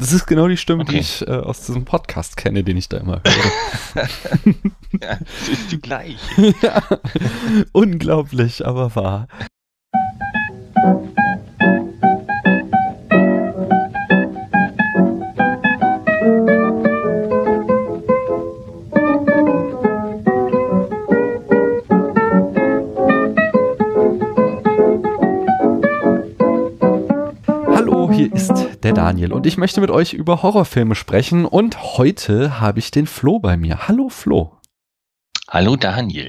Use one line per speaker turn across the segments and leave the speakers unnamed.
Das ist genau die Stimme, okay. die ich äh, aus diesem Podcast kenne, den ich da immer höre.
ja, es ist die gleiche.
ja, unglaublich, aber wahr. Der Daniel und ich möchte mit euch über Horrorfilme sprechen und heute habe ich den Flo bei mir. Hallo Flo.
Hallo Daniel.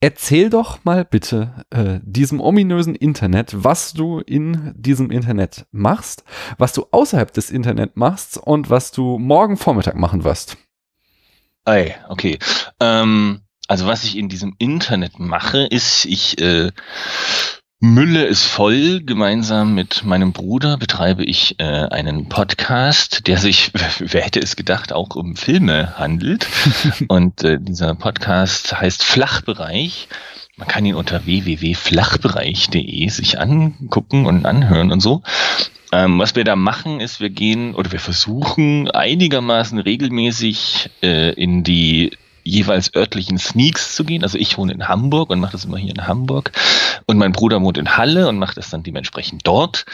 Erzähl doch mal bitte äh, diesem ominösen Internet, was du in diesem Internet machst, was du außerhalb des Internet machst und was du morgen Vormittag machen wirst.
Ey, okay. Ähm, also was ich in diesem Internet mache, ist, ich äh, Mülle ist voll. Gemeinsam mit meinem Bruder betreibe ich äh, einen Podcast, der sich, wer hätte es gedacht, auch um Filme handelt. Und äh, dieser Podcast heißt Flachbereich. Man kann ihn unter www.flachbereich.de sich angucken und anhören und so. Ähm, was wir da machen, ist, wir gehen oder wir versuchen einigermaßen regelmäßig äh, in die jeweils örtlichen Sneaks zu gehen. Also ich wohne in Hamburg und mache das immer hier in Hamburg. Und mein Bruder wohnt in Halle und macht das dann dementsprechend dort.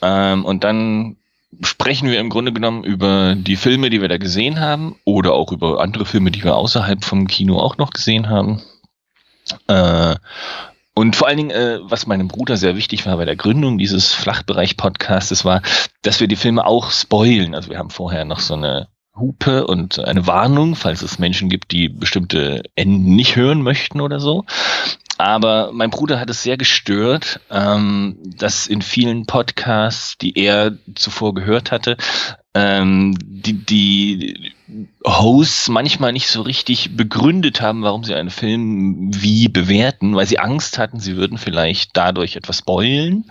Ähm, und dann sprechen wir im Grunde genommen über die Filme, die wir da gesehen haben oder auch über andere Filme, die wir außerhalb vom Kino auch noch gesehen haben. Äh, und vor allen Dingen, äh, was meinem Bruder sehr wichtig war bei der Gründung dieses Flachbereich-Podcasts, war, dass wir die Filme auch spoilen. Also wir haben vorher noch so eine Hupe und eine Warnung, falls es Menschen gibt, die bestimmte Enden nicht hören möchten oder so. Aber mein Bruder hat es sehr gestört, ähm, dass in vielen Podcasts, die er zuvor gehört hatte, ähm, die, die Hosts manchmal nicht so richtig begründet haben, warum sie einen Film wie bewerten, weil sie Angst hatten, sie würden vielleicht dadurch etwas spoilen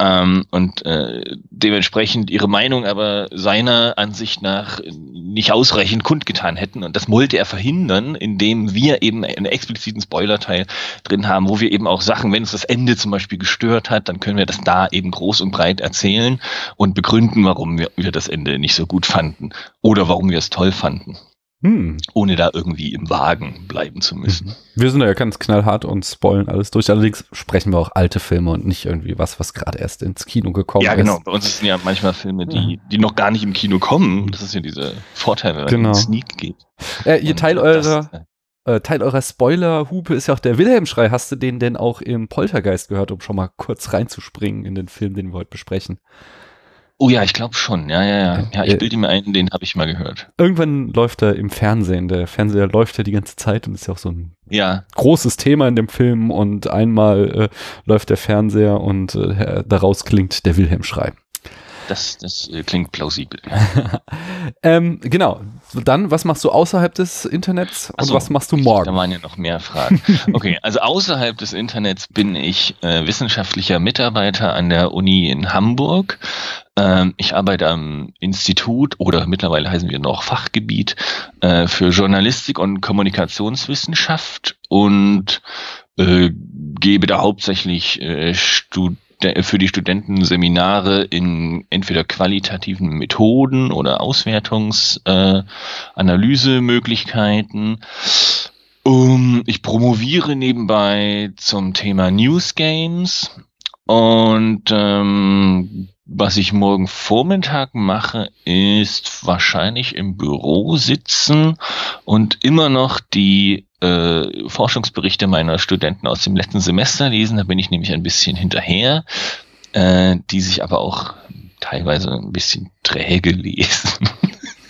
ähm, und äh, dementsprechend ihre Meinung aber seiner Ansicht nach nicht ausreichend kundgetan hätten. Und das wollte er verhindern, indem wir eben einen expliziten Spoilerteil drin haben, wo wir eben auch Sachen, wenn uns das Ende zum Beispiel gestört hat, dann können wir das da eben groß und breit erzählen und begründen, warum wir, wir das Ende nicht so gut fanden oder warum wir es toll fanden. Hm. Ohne da irgendwie im Wagen bleiben zu müssen. Mhm.
Wir sind ja ganz knallhart und spoilen alles durch. Allerdings sprechen wir auch alte Filme und nicht irgendwie was, was gerade erst ins Kino gekommen ist. Ja, genau.
Ist. Bei uns sind ja manchmal Filme, die, die noch gar nicht im Kino kommen. Das ist ja diese Vorteil, wenn
genau.
es Sneak geht.
Äh, ihr Teil eurer, äh, Teil eurer Spoiler-Hupe ist ja auch der Wilhelm-Schrei. Hast du den denn auch im Poltergeist gehört, um schon mal kurz reinzuspringen in den Film, den wir heute besprechen?
Oh ja, ich glaube schon. Ja, ja, ja. Ja, ich bilde mir ein, den habe ich mal gehört.
Irgendwann läuft er im Fernsehen. Der Fernseher läuft ja die ganze Zeit und ist ja auch so ein ja. großes Thema in dem Film. Und einmal äh, läuft der Fernseher und äh, daraus klingt der Wilhelm-Schrei.
Das, das äh, klingt plausibel.
ähm, genau. Dann, was machst du außerhalb des Internets und so, was machst du morgen?
Da waren ja noch mehr Fragen. Okay, also außerhalb des Internets bin ich äh, wissenschaftlicher Mitarbeiter an der Uni in Hamburg. Ähm, ich arbeite am Institut oder mittlerweile heißen wir noch Fachgebiet äh, für Journalistik und Kommunikationswissenschaft und äh, gebe da hauptsächlich äh, für die Studenten Seminare in entweder qualitativen Methoden oder Auswertungsanalysemöglichkeiten. Um, ich promoviere nebenbei zum Thema News Games und ähm, was ich morgen Vormittag mache, ist wahrscheinlich im Büro sitzen und immer noch die äh, Forschungsberichte meiner Studenten aus dem letzten Semester lesen. Da bin ich nämlich ein bisschen hinterher, äh, die sich aber auch teilweise ein bisschen träge lesen.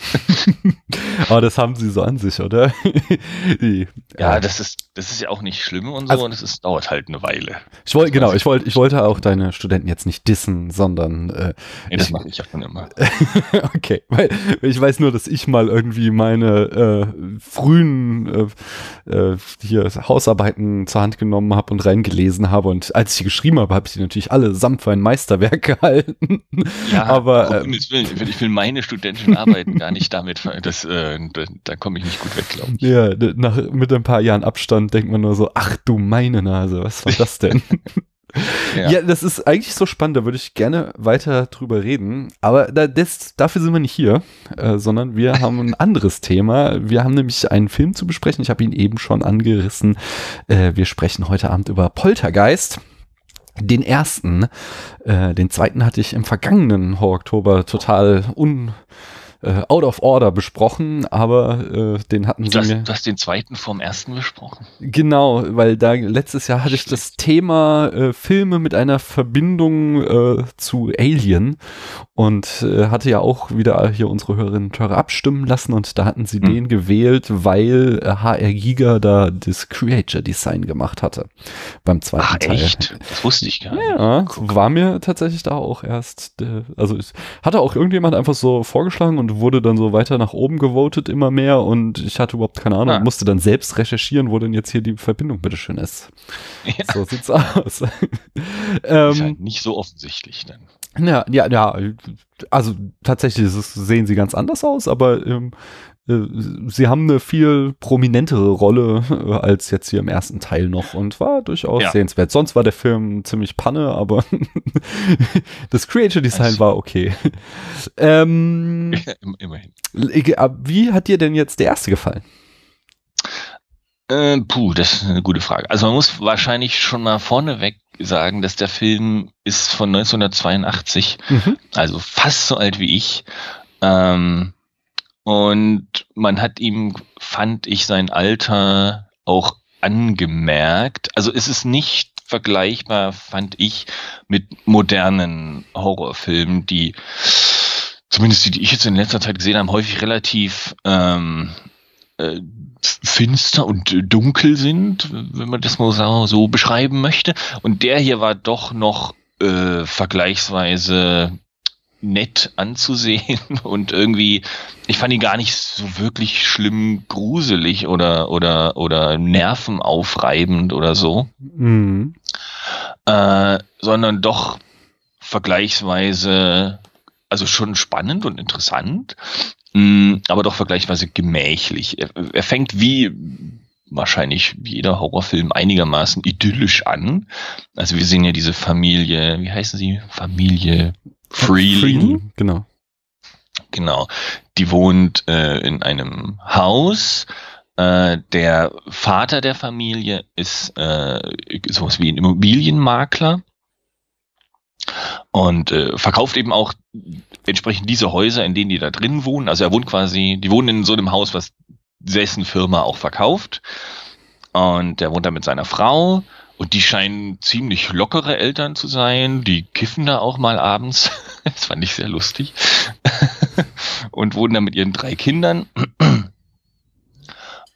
Aber das haben sie so an sich, oder?
Die, ja, äh, das ist, das ist ja auch nicht schlimm und so also, und es ist, dauert halt eine Weile.
Ich wollte, genau, ich wollte, ich wollte auch deine Studenten jetzt nicht dissen, sondern äh,
nee, das mache ich ja schon immer.
okay, weil ich weiß nur, dass ich mal irgendwie meine äh, frühen äh, äh, hier Hausarbeiten zur Hand genommen habe und reingelesen habe und als ich die geschrieben habe, habe ich die natürlich alle samt für ein Meisterwerk gehalten.
Ja, aber äh, ich will meine studentischen Arbeiten gar nicht damit, das äh, da, da komme ich nicht gut weg, glaube ich.
Ja, nach, mit ein paar Jahren Abstand denkt man nur so, ach du meine Nase, was war das denn? Ja. ja. das ist eigentlich so spannend, da würde ich gerne weiter drüber reden. Aber da, das, dafür sind wir nicht hier, äh, sondern wir haben ein anderes Thema. Wir haben nämlich einen Film zu besprechen. Ich habe ihn eben schon angerissen. Äh, wir sprechen heute Abend über Poltergeist. Den ersten, äh, den zweiten hatte ich im vergangenen Horror-Oktober total un äh, out of order besprochen, aber äh, den hatten
sie
mir.
Du hast den zweiten vom ersten besprochen.
Genau, weil da letztes Jahr hatte ich das Thema äh, Filme mit einer Verbindung äh, zu Alien und äh, hatte ja auch wieder hier unsere Hörerinnen und Hörer abstimmen lassen und da hatten sie hm. den gewählt, weil äh, HR Giga da das Creature Design gemacht hatte beim zweiten Ach, Teil. Echt?
Das wusste ich gar nicht.
Ja, war mir tatsächlich da auch erst, äh, also es hatte auch irgendjemand einfach so vorgeschlagen und und wurde dann so weiter nach oben gewotet immer mehr und ich hatte überhaupt keine Ahnung, ah. musste dann selbst recherchieren, wo denn jetzt hier die Verbindung bitteschön ist. Ja. So sieht's aus.
ähm, ist halt nicht so offensichtlich dann.
Ja, ja, ja, also tatsächlich sehen sie ganz anders aus, aber ähm, äh, sie haben eine viel prominentere Rolle äh, als jetzt hier im ersten Teil noch und war durchaus ja. sehenswert. Sonst war der Film ziemlich Panne, aber das Creature Design war okay. Ähm, Immerhin. Äh, wie hat dir denn jetzt der erste gefallen?
Äh, puh, das ist eine gute Frage. Also man muss wahrscheinlich schon mal vorneweg sagen, dass der Film ist von 1982, mhm. also fast so alt wie ich. Ähm, und man hat ihm, fand ich, sein Alter auch angemerkt. Also es ist nicht vergleichbar, fand ich, mit modernen Horrorfilmen, die zumindest die, die ich jetzt in letzter Zeit gesehen habe, häufig relativ ähm, äh, finster und dunkel sind, wenn man das mal so, beschreiben möchte. Und der hier war doch noch äh, vergleichsweise nett anzusehen und irgendwie, ich fand ihn gar nicht so wirklich schlimm gruselig oder oder oder nervenaufreibend oder so, mhm. äh, sondern doch vergleichsweise, also schon spannend und interessant, mh, mm, aber doch vergleichsweise gemächlich. Er, er fängt wie wahrscheinlich wie jeder Horrorfilm einigermaßen idyllisch an. Also wir sehen ja diese Familie, wie heißen sie? Familie Freely. Freely
genau.
Genau. Die wohnt äh, in einem Haus. Äh, der Vater der Familie ist äh, sowas wie ein Immobilienmakler und äh, verkauft eben auch entsprechend diese Häuser, in denen die da drin wohnen. Also er wohnt quasi, die wohnen in so einem Haus, was dessen Firma auch verkauft. Und er wohnt da mit seiner Frau und die scheinen ziemlich lockere Eltern zu sein. Die kiffen da auch mal abends. Das fand ich sehr lustig. Und wohnen da mit ihren drei Kindern.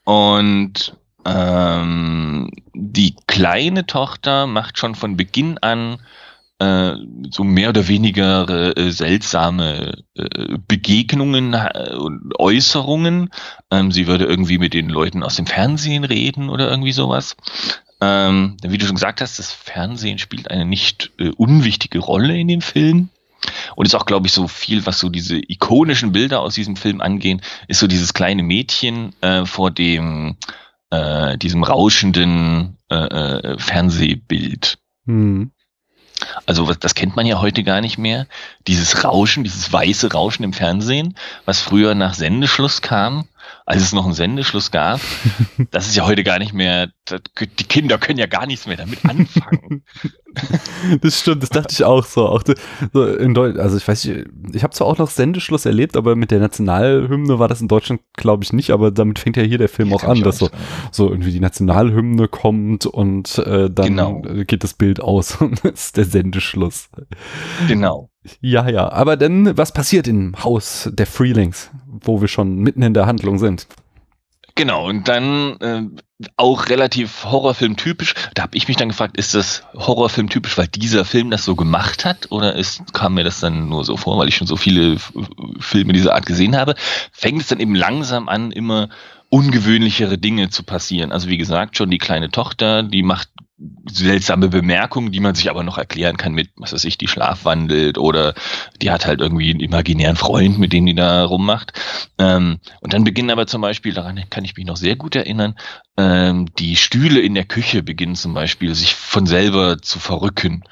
Und ähm, die kleine Tochter macht schon von Beginn an äh, so mehr oder weniger äh, seltsame äh, Begegnungen äh, und Äußerungen. Ähm, sie würde irgendwie mit den Leuten aus dem Fernsehen reden oder irgendwie sowas. Ähm, wie du schon gesagt hast, das Fernsehen spielt eine nicht äh, unwichtige Rolle in dem Film. Und ist auch, glaube ich, so viel, was so diese ikonischen Bilder aus diesem Film angehen, ist so dieses kleine Mädchen äh, vor dem äh, diesem rauschenden äh, äh, Fernsehbild. Hm. Also das kennt man ja heute gar nicht mehr. Dieses Rauschen, dieses weiße Rauschen im Fernsehen, was früher nach Sendeschluss kam, als es noch einen Sendeschluss gab. Das ist ja heute gar nicht mehr, die Kinder können ja gar nichts mehr damit anfangen.
Das stimmt, das dachte ich auch so. Auch so in Deutsch, also ich weiß nicht, ich habe zwar auch noch Sendeschluss erlebt, aber mit der Nationalhymne war das in Deutschland, glaube ich, nicht, aber damit fängt ja hier der Film ja, auch an, dass so, so irgendwie die Nationalhymne kommt und äh, dann genau. geht das Bild aus und ist der Sendeschluss.
Genau.
Ja, ja. Aber dann, was passiert im Haus der Freelings, wo wir schon mitten in der Handlung sind?
Genau, und dann äh, auch relativ Horrorfilm-typisch. Da habe ich mich dann gefragt, ist das Horrorfilm-typisch, weil dieser Film das so gemacht hat? Oder ist, kam mir das dann nur so vor, weil ich schon so viele Filme dieser Art gesehen habe? Fängt es dann eben langsam an, immer ungewöhnlichere Dinge zu passieren. Also wie gesagt, schon die kleine Tochter, die macht seltsame Bemerkungen, die man sich aber noch erklären kann mit, was weiß ich, die schlafwandelt oder die hat halt irgendwie einen imaginären Freund, mit dem die da rummacht. Ähm, und dann beginnen aber zum Beispiel, daran kann ich mich noch sehr gut erinnern, ähm, die Stühle in der Küche beginnen zum Beispiel sich von selber zu verrücken.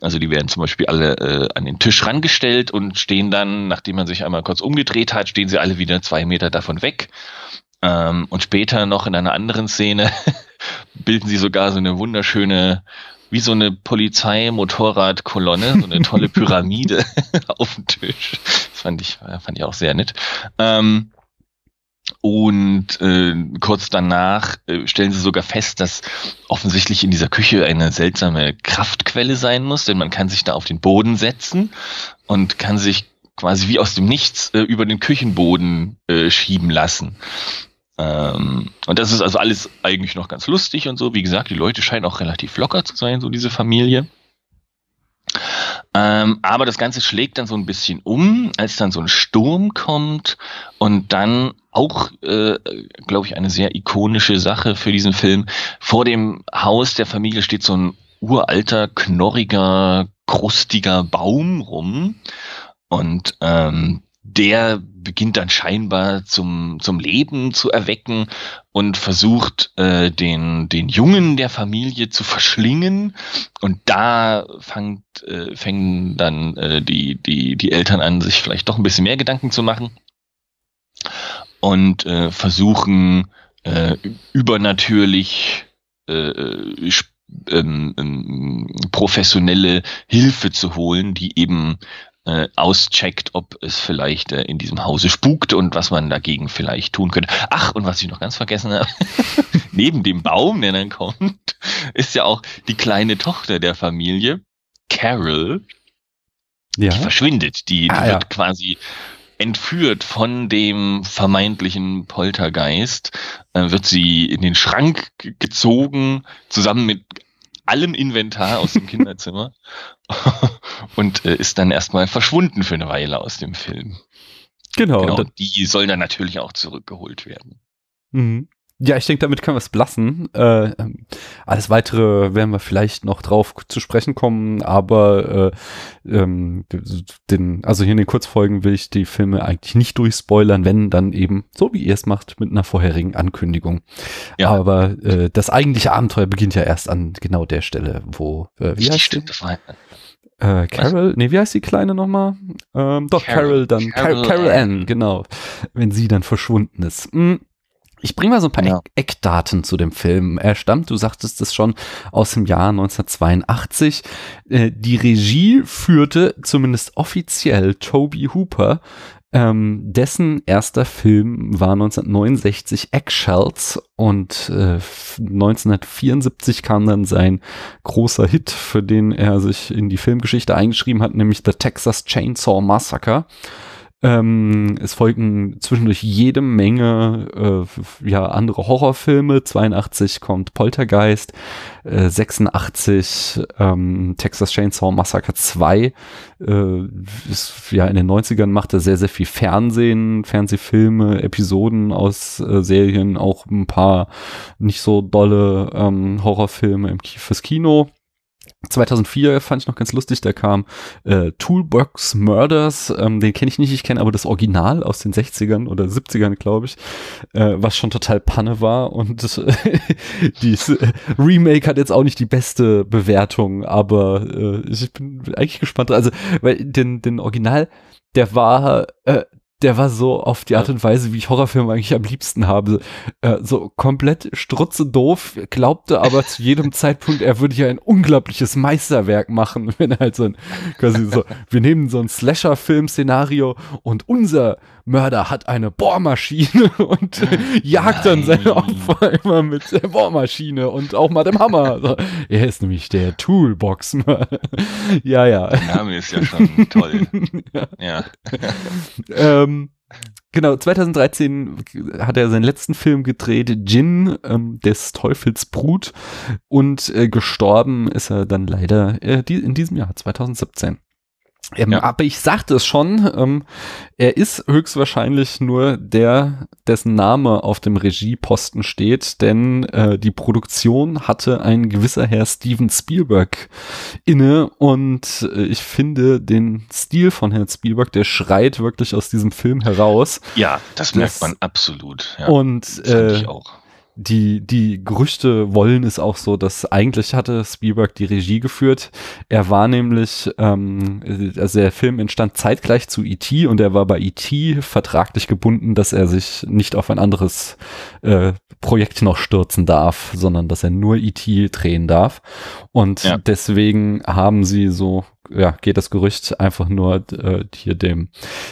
Also die werden zum Beispiel alle äh, an den Tisch rangestellt und stehen dann, nachdem man sich einmal kurz umgedreht hat, stehen sie alle wieder zwei Meter davon weg. Ähm, und später noch in einer anderen Szene bilden sie sogar so eine wunderschöne, wie so eine Polizei-Motorradkolonne, so eine tolle Pyramide auf dem Tisch. Das fand ich, fand ich auch sehr nett. Ähm, und äh, kurz danach äh, stellen sie sogar fest, dass offensichtlich in dieser Küche eine seltsame Kraftquelle sein muss, denn man kann sich da auf den Boden setzen und kann sich quasi wie aus dem Nichts äh, über den Küchenboden äh, schieben lassen. Ähm, und das ist also alles eigentlich noch ganz lustig und so. Wie gesagt, die Leute scheinen auch relativ locker zu sein, so diese Familie. Ähm, aber das Ganze schlägt dann so ein bisschen um, als dann so ein Sturm kommt und dann auch, äh, glaube ich, eine sehr ikonische Sache für diesen Film. Vor dem Haus der Familie steht so ein uralter, knorriger, krustiger Baum rum. Und ähm, der beginnt dann scheinbar zum, zum Leben zu erwecken und versucht, äh, den, den Jungen der Familie zu verschlingen. Und da fangt, äh, fängen dann äh, die, die, die Eltern an, sich vielleicht doch ein bisschen mehr Gedanken zu machen und äh, versuchen, äh, übernatürlich äh, äh ähm, ähm, professionelle Hilfe zu holen, die eben äh, auscheckt, ob es vielleicht äh, in diesem Hause spukt und was man dagegen vielleicht tun könnte. Ach, und was ich noch ganz vergessen habe, neben dem Baum, der dann kommt, ist ja auch die kleine Tochter der Familie, Carol, ja. die verschwindet. Die, die ah, wird ja. quasi entführt von dem vermeintlichen Poltergeist, äh, wird sie in den Schrank gezogen, zusammen mit allem Inventar aus dem Kinderzimmer und äh, ist dann erstmal verschwunden für eine Weile aus dem Film. Genau. genau die sollen dann natürlich auch zurückgeholt werden.
Mhm. Ja, ich denke, damit können wir es belassen. Äh, ähm, alles weitere werden wir vielleicht noch drauf zu sprechen kommen, aber äh, ähm, den, also hier in den Kurzfolgen will ich die Filme eigentlich nicht durchspoilern, wenn dann eben, so wie ihr es macht, mit einer vorherigen Ankündigung. Ja. Aber äh, das eigentliche Abenteuer beginnt ja erst an genau der Stelle, wo, äh, wie heißt die? Äh, Carol, Was? nee, wie heißt die Kleine nochmal? Ähm, doch, Carol, Carol dann, Carol, Carol Ann, genau. Wenn sie dann verschwunden ist. Mhm. Ich bringe mal so ein paar ja. Eckdaten zu dem Film. Er stammt, du sagtest es schon, aus dem Jahr 1982. Äh, die Regie führte zumindest offiziell Toby Hooper. Ähm, dessen erster Film war 1969 Eggshells und äh, 1974 kam dann sein großer Hit, für den er sich in die Filmgeschichte eingeschrieben hat, nämlich The Texas Chainsaw Massacre. Ähm, es folgen zwischendurch jede Menge äh, ja, andere Horrorfilme. 82 kommt Poltergeist, äh, 86 ähm, Texas Chainsaw Massacre 2. Äh, ist, ja, in den 90ern macht er sehr, sehr viel Fernsehen, Fernsehfilme, Episoden aus äh, Serien, auch ein paar nicht so dolle ähm, Horrorfilme im, fürs Kino. 2004 fand ich noch ganz lustig, da kam äh, Toolbox Murders, ähm, den kenne ich nicht, ich kenne aber das Original aus den 60ern oder 70ern, glaube ich, äh, was schon total Panne war und äh, dieses Remake hat jetzt auch nicht die beste Bewertung, aber äh, ich bin eigentlich gespannt, also weil den, den Original, der war, äh, der war so auf die Art und Weise, wie ich Horrorfilme eigentlich am liebsten habe. Äh, so komplett strutze doof, glaubte aber zu jedem Zeitpunkt, er würde hier ein unglaubliches Meisterwerk machen, wenn er halt so ein, quasi so, wir nehmen so ein Slasher-Film-Szenario und unser Mörder hat eine Bohrmaschine und äh, jagt dann seine Opfer immer mit der Bohrmaschine und auch mal dem Hammer. So, er ist nämlich der Toolbox-Mörder. ja, ja.
Der Name ist ja schon toll. ja. ja.
ähm, Genau, 2013 hat er seinen letzten Film gedreht, Jin, ähm, des Teufels Brut. Und äh, gestorben ist er dann leider äh, die, in diesem Jahr, 2017. Ähm, ja. Aber ich sagte es schon, ähm, er ist höchstwahrscheinlich nur der, dessen Name auf dem Regieposten steht, denn äh, die Produktion hatte ein gewisser Herr Steven Spielberg inne und äh, ich finde den Stil von Herrn Spielberg, der schreit wirklich aus diesem Film heraus.
Ja, das merkt man absolut. Ja,
und äh, ich auch die, die Gerüchte wollen es auch so, dass eigentlich hatte Spielberg die Regie geführt. Er war nämlich, ähm, also der Film entstand zeitgleich zu E.T. und er war bei E.T. vertraglich gebunden, dass er sich nicht auf ein anderes äh, Projekt noch stürzen darf, sondern dass er nur E.T. drehen darf. Und ja. deswegen haben sie so ja, geht das Gerücht einfach nur äh, hier dem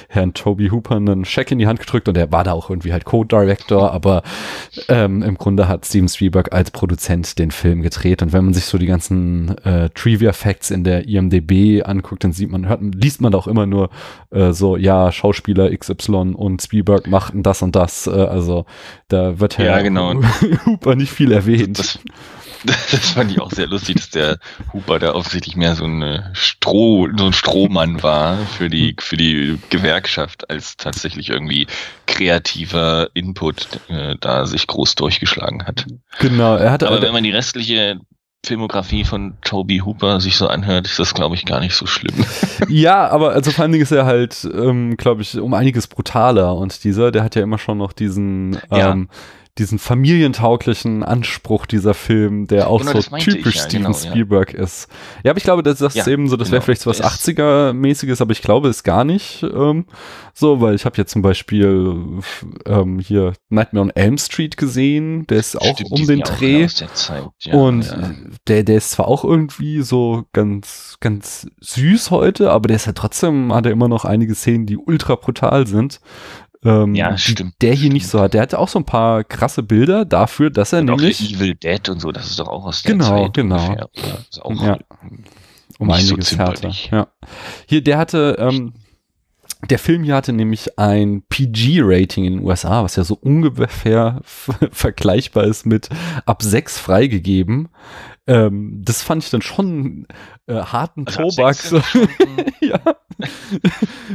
Herrn Toby Hooper einen Scheck in die Hand gedrückt und er war da auch irgendwie halt Co-Director, aber ähm, im Grunde hat Steven Spielberg als Produzent den Film gedreht und wenn man sich so die ganzen äh, Trivia-Facts in der IMDB anguckt, dann sieht man, hört, liest man auch immer nur äh, so, ja, Schauspieler XY und Spielberg machten das und das, äh, also da wird
Herr ja, genau.
Hooper nicht viel erwähnt.
Das, Das fand ich auch sehr lustig, dass der Huber da offensichtlich mehr so ein Stroh, so ein Strohmann war für die, für die Gewerkschaft, als tatsächlich irgendwie kreativer Input äh, da sich groß durchgeschlagen hat.
Genau, er hatte.
Aber wenn man die restliche Filmografie von Toby Hooper sich so anhört, ist das, glaube ich, gar nicht so schlimm.
ja, aber also vor allen Dingen ist er halt, ähm, glaube ich, um einiges brutaler und dieser, der hat ja immer schon noch diesen, ähm, ja diesen familientauglichen Anspruch dieser Film, der auch genau, so typisch ja, Steven genau, Spielberg ja. ist. Ja, aber ich glaube, das, das ja, ist eben so, das genau, wäre vielleicht so was 80er-mäßiges, aber ich glaube es gar nicht ähm, so, weil ich habe jetzt zum Beispiel ähm, hier Nightmare on Elm Street gesehen, der ist auch Stimmt, um den Dreh. und Der, der ist zwar auch irgendwie so ganz, ganz süß heute, aber der ist ja trotzdem, hat er immer noch einige Szenen, die ultra brutal sind. Ähm, ja, stimmt. Der hier nicht so hat. Der hatte auch so ein paar krasse Bilder dafür, dass er und nämlich.
Auch Evil Dead und so, das ist doch auch aus der
genau,
Zeit.
Genau, genau. Das ist auch ja. Um einiges so härter. Ja. Hier, der hatte, ähm, der Film hier hatte nämlich ein PG-Rating in den USA, was ja so ungefähr vergleichbar ist mit ab 6 freigegeben. Ähm, das fand ich dann schon äh, harten also Tobak. So. ja.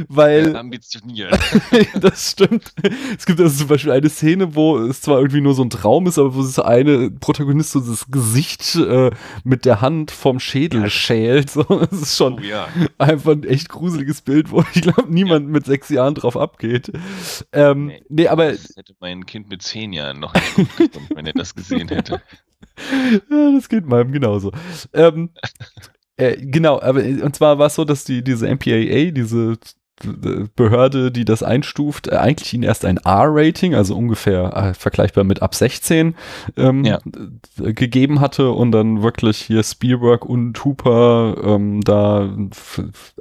Weil. Ambitioniert. das stimmt. Es gibt also zum Beispiel eine Szene, wo es zwar irgendwie nur so ein Traum ist, aber wo das eine Protagonist so das Gesicht äh, mit der Hand vom Schädel ja. schält. So, das ist schon oh, ja. einfach ein echt gruseliges Bild, wo ich glaube, niemand ja. mit sechs Jahren drauf abgeht. Ähm, nee, nee, aber.
Das hätte mein Kind mit zehn Jahren noch nicht gut gefunden, wenn er das gesehen hätte.
Das geht meinem genauso. Ähm, äh, genau, aber und zwar war es so, dass die diese MPAA, diese Behörde, die das einstuft, äh, eigentlich ihnen erst ein R-Rating, also ungefähr äh, vergleichbar mit ab 16, ähm, ja. gegeben hatte und dann wirklich hier Spielberg und Hooper ähm, da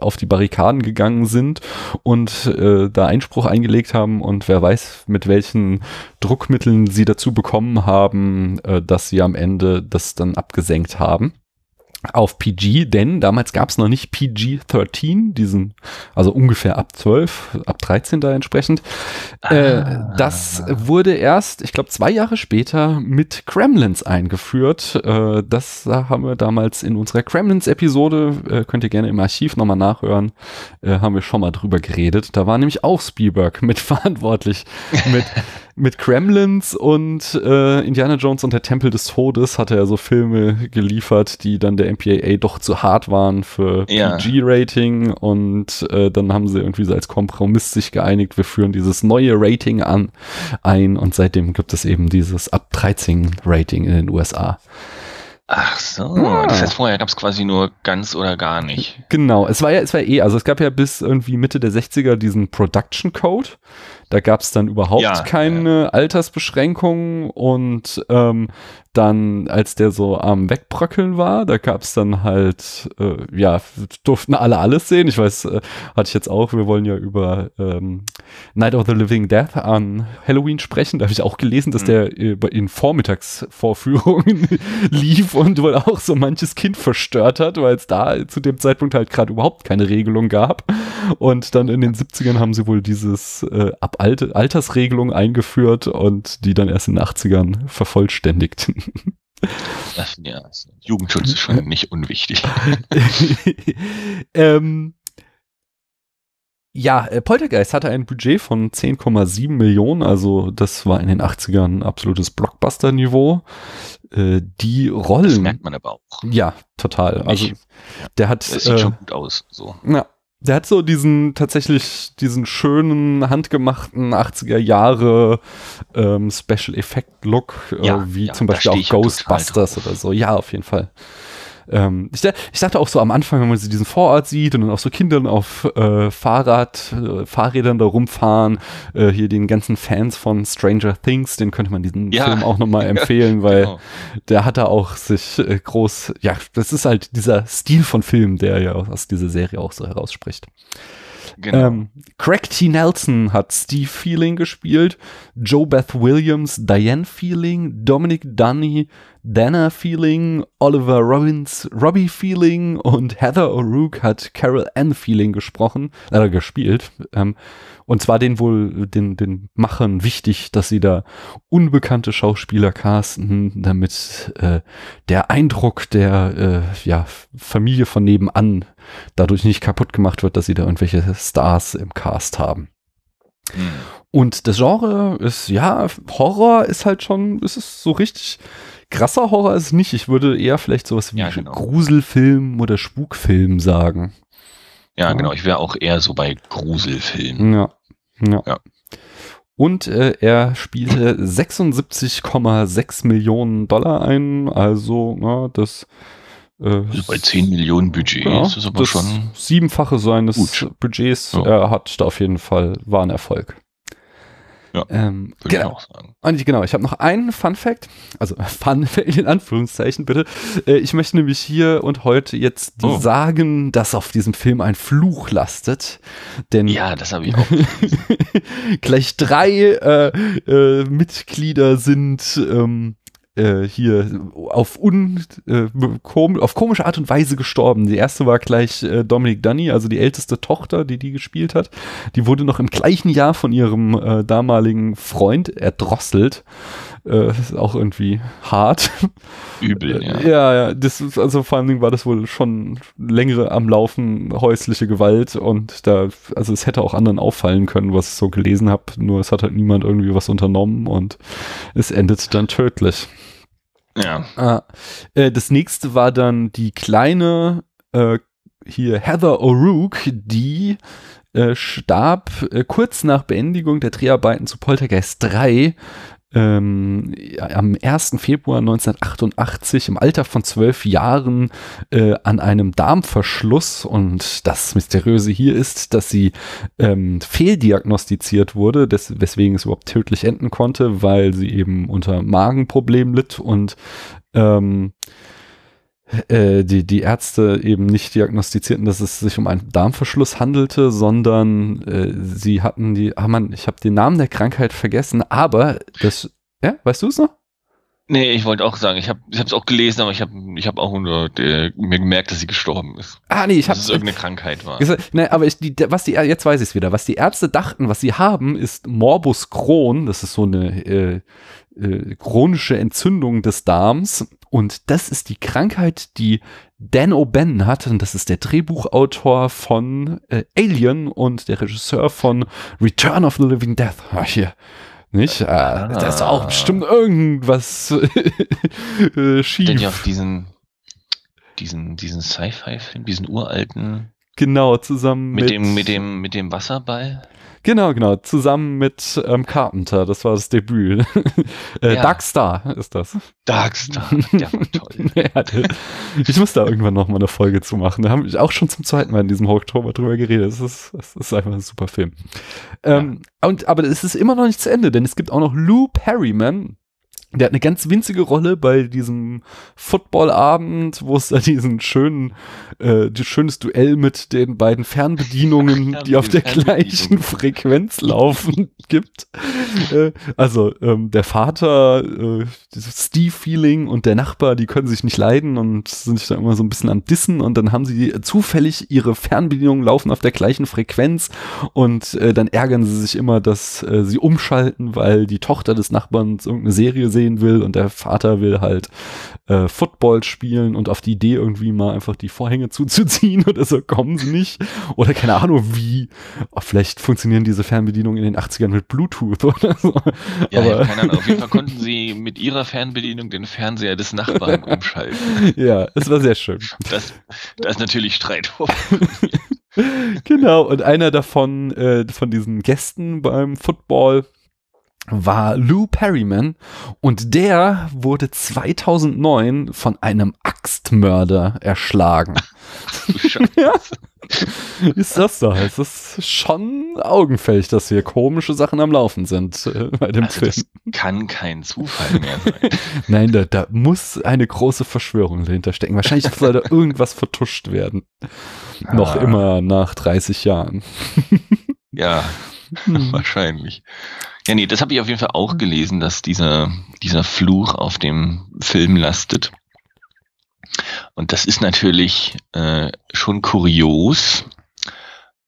auf die Barrikaden gegangen sind und äh, da Einspruch eingelegt haben und wer weiß, mit welchen Druckmitteln sie dazu bekommen haben, äh, dass sie am Ende das dann abgesenkt haben auf PG, denn damals gab es noch nicht PG-13, diesen, also ungefähr ab 12, ab 13 da entsprechend. Äh, ah. Äh, das wurde erst, ich glaube, zwei Jahre später mit Kremlins eingeführt. Äh, das haben wir damals in unserer Kremlins-Episode, äh, könnt ihr gerne im Archiv nochmal nachhören, äh, haben wir schon mal drüber geredet. Da war nämlich auch Spielberg mitverantwortlich mit mit Kremlins und äh, Indiana Jones und der Tempel des Todes hatte er so Filme geliefert, die dann der MPAA doch zu hart waren für ja. PG-Rating und äh, dann haben sie irgendwie so als Kompromiss sich geeinigt, wir führen dieses neue Rating an ein und seitdem gibt es eben dieses ab 13 Rating in den USA.
Ach so, ja. das heißt, vorher gab es quasi nur ganz oder gar nicht.
Genau, es war ja, es war eh, also es gab ja bis irgendwie Mitte der 60er diesen Production Code. Da gab es dann überhaupt ja, keine ja. Altersbeschränkungen und ähm, dann, als der so am Wegbröckeln war, da gab es dann halt, äh, ja, durften alle alles sehen. Ich weiß, äh, hatte ich jetzt auch, wir wollen ja über ähm, Night of the Living Death an Halloween sprechen. Da habe ich auch gelesen, dass mhm. der in Vormittagsvorführungen lief und wohl auch so manches Kind verstört hat, weil es da zu dem Zeitpunkt halt gerade überhaupt keine Regelung gab. Und dann in den 70ern haben sie wohl dieses äh, ab Alte, Altersregelung eingeführt und die dann erst in den 80ern vervollständigt.
Das, ja, Jugendschutz ist schon nicht unwichtig.
ähm, ja, äh, Poltergeist hatte ein Budget von 10,7 Millionen, also das war in den 80ern ein absolutes Blockbuster-Niveau. Äh, die Rollen. Das
merkt man aber auch.
Ja, total. Also der hat.
Das sieht äh, schon gut aus. So.
Ja, der hat so diesen tatsächlich diesen schönen handgemachten 80er Jahre ähm, Special Effect Look, äh, ja, wie ja, zum Beispiel auch Ghostbusters oder so. Ja, auf jeden Fall. Ähm, ich, ich, dachte auch so am Anfang, wenn man so diesen Vorort sieht und dann auch so Kinder auf äh, Fahrrad, äh, Fahrrädern da rumfahren, äh, hier den ganzen Fans von Stranger Things, den könnte man diesen ja. Film auch nochmal empfehlen, weil genau. der hat da auch sich äh, groß, ja, das ist halt dieser Stil von Film, der ja aus dieser Serie auch so herausspricht. Genau. Ähm, Craig T. Nelson hat Steve Feeling gespielt, Joe Beth Williams, Diane Feeling, Dominic Dunny, Dana Feeling, Oliver Robbins, Robbie Feeling und Heather O'Rourke hat Carol Ann Feeling gesprochen, äh, gespielt. Ähm, und zwar den wohl, den, den Machern wichtig, dass sie da unbekannte Schauspieler casten, damit äh, der Eindruck der äh, ja, Familie von nebenan dadurch nicht kaputt gemacht wird, dass sie da irgendwelche Stars im Cast haben. Mhm. Und das Genre ist, ja, Horror ist halt schon, ist es so richtig krasser Horror ist es nicht. Ich würde eher vielleicht sowas wie ja, genau. Gruselfilm oder Spukfilm sagen.
Ja, ja. genau. Ich wäre auch eher so bei Gruselfilmen.
Ja. Ja. ja. Und äh, er spielte 76,6 Millionen Dollar ein. Also, na, das.
Äh, also bei 10 Millionen Budget
ja, ist das aber das schon. Siebenfache seines gut. Budgets. Ja. Er hat da auf jeden Fall, war ein Erfolg.
Ja,
ähm, würde genau. ich auch sagen. Und ich, genau, ich habe noch einen Fun Fact, also Fun in Anführungszeichen bitte. Äh, ich möchte nämlich hier und heute jetzt oh. sagen, dass auf diesem Film ein Fluch lastet. Denn
ja, das habe ich auch.
gleich drei äh, äh, Mitglieder sind ähm, äh, hier auf, un, äh, kom auf komische Art und Weise gestorben. Die erste war gleich äh, Dominic Dunny, also die älteste Tochter, die die gespielt hat. Die wurde noch im gleichen Jahr von ihrem äh, damaligen Freund erdrosselt. Äh, ist auch irgendwie hart.
Übel, ja.
ja, ja. Das ist, also vor allen Dingen war das wohl schon längere am Laufen häusliche Gewalt und da, also es hätte auch anderen auffallen können, was ich so gelesen habe, nur es hat halt niemand irgendwie was unternommen und es endet dann tödlich.
Ja.
Ah, äh, das nächste war dann die kleine äh, hier Heather O'Rourke, die äh, starb äh, kurz nach Beendigung der Dreharbeiten zu Poltergeist 3 ähm, am 1. Februar 1988 im Alter von zwölf Jahren äh, an einem Darmverschluss. Und das Mysteriöse hier ist, dass sie ähm, fehldiagnostiziert wurde, des, weswegen es überhaupt tödlich enden konnte, weil sie eben unter Magenproblemen litt und ähm, äh, die, die Ärzte eben nicht diagnostizierten, dass es sich um einen Darmverschluss handelte, sondern äh, sie hatten die, ah man, ich habe den Namen der Krankheit vergessen, aber das, ja, weißt du es noch?
Nee, ich wollte auch sagen, ich habe ich es auch gelesen, aber ich habe ich hab auch nur der, mir gemerkt, dass sie gestorben ist.
Ah, nee, ich habe
Dass es irgendeine Krankheit war.
Gesagt, nee, aber ich, die, was die, jetzt weiß ich es wieder. Was die Ärzte dachten, was sie haben, ist Morbus Crohn. Das ist so eine äh, äh, chronische Entzündung des Darms. Und das ist die Krankheit, die Dan O'Bannon hat. Und das ist der Drehbuchautor von äh, Alien und der Regisseur von Return of the Living Death. Ah, hier. Nicht? Äh, ah. Das ist auch bestimmt irgendwas
äh, schief. Denn ja auf diesen, diesen, diesen Sci-Fi-Film, diesen uralten.
Genau, zusammen
mit, mit dem, mit dem, mit dem Wasserball.
Genau, genau. Zusammen mit ähm, Carpenter. Das war das Debüt. äh, ja. Darkstar ist das.
Darkstar. Der war toll. ja,
ich muss da irgendwann noch mal eine Folge zu machen. Da haben wir auch schon zum zweiten Mal in diesem Oktober drüber geredet. Das ist, das ist einfach ein super Film. Ähm, ja. und, aber es ist immer noch nicht zu Ende, denn es gibt auch noch Lou Perryman, der hat eine ganz winzige Rolle bei diesem Footballabend, wo es da diesen schönen, äh, schönes Duell mit den beiden Fernbedienungen, die auf der gleichen Frequenz laufen, gibt. Äh, also ähm, der Vater, äh, Steve Feeling und der Nachbar, die können sich nicht leiden und sind sich da immer so ein bisschen am Dissen und dann haben sie zufällig ihre Fernbedienungen laufen auf der gleichen Frequenz und äh, dann ärgern sie sich immer, dass äh, sie umschalten, weil die Tochter des Nachbarn irgendeine Serie sehen sehen will und der Vater will halt äh, Football spielen und auf die Idee irgendwie mal einfach die Vorhänge zuzuziehen oder so kommen sie nicht. Oder keine Ahnung wie. Oh, vielleicht funktionieren diese Fernbedienungen in den 80ern mit Bluetooth oder so.
Ja, Aber, keine Ahnung. Auf jeden Fall konnten sie mit ihrer Fernbedienung den Fernseher des Nachbarn umschalten.
Ja, es war sehr schön.
Das, das ist natürlich Streit.
genau, und einer davon, äh, von diesen Gästen beim Football, war Lou Perryman und der wurde 2009 von einem Axtmörder erschlagen. ja. Ist das so? Es ist schon augenfällig, dass hier komische Sachen am Laufen sind äh, bei dem also Film. Das
kann kein Zufall mehr sein.
Nein, da, da muss eine große Verschwörung dahinter stecken. Wahrscheinlich soll da irgendwas vertuscht werden. Ah. Noch immer nach 30 Jahren.
ja, hm. wahrscheinlich. Ja, nee, das habe ich auf jeden Fall auch gelesen, dass dieser, dieser Fluch auf dem Film lastet. Und das ist natürlich äh, schon kurios.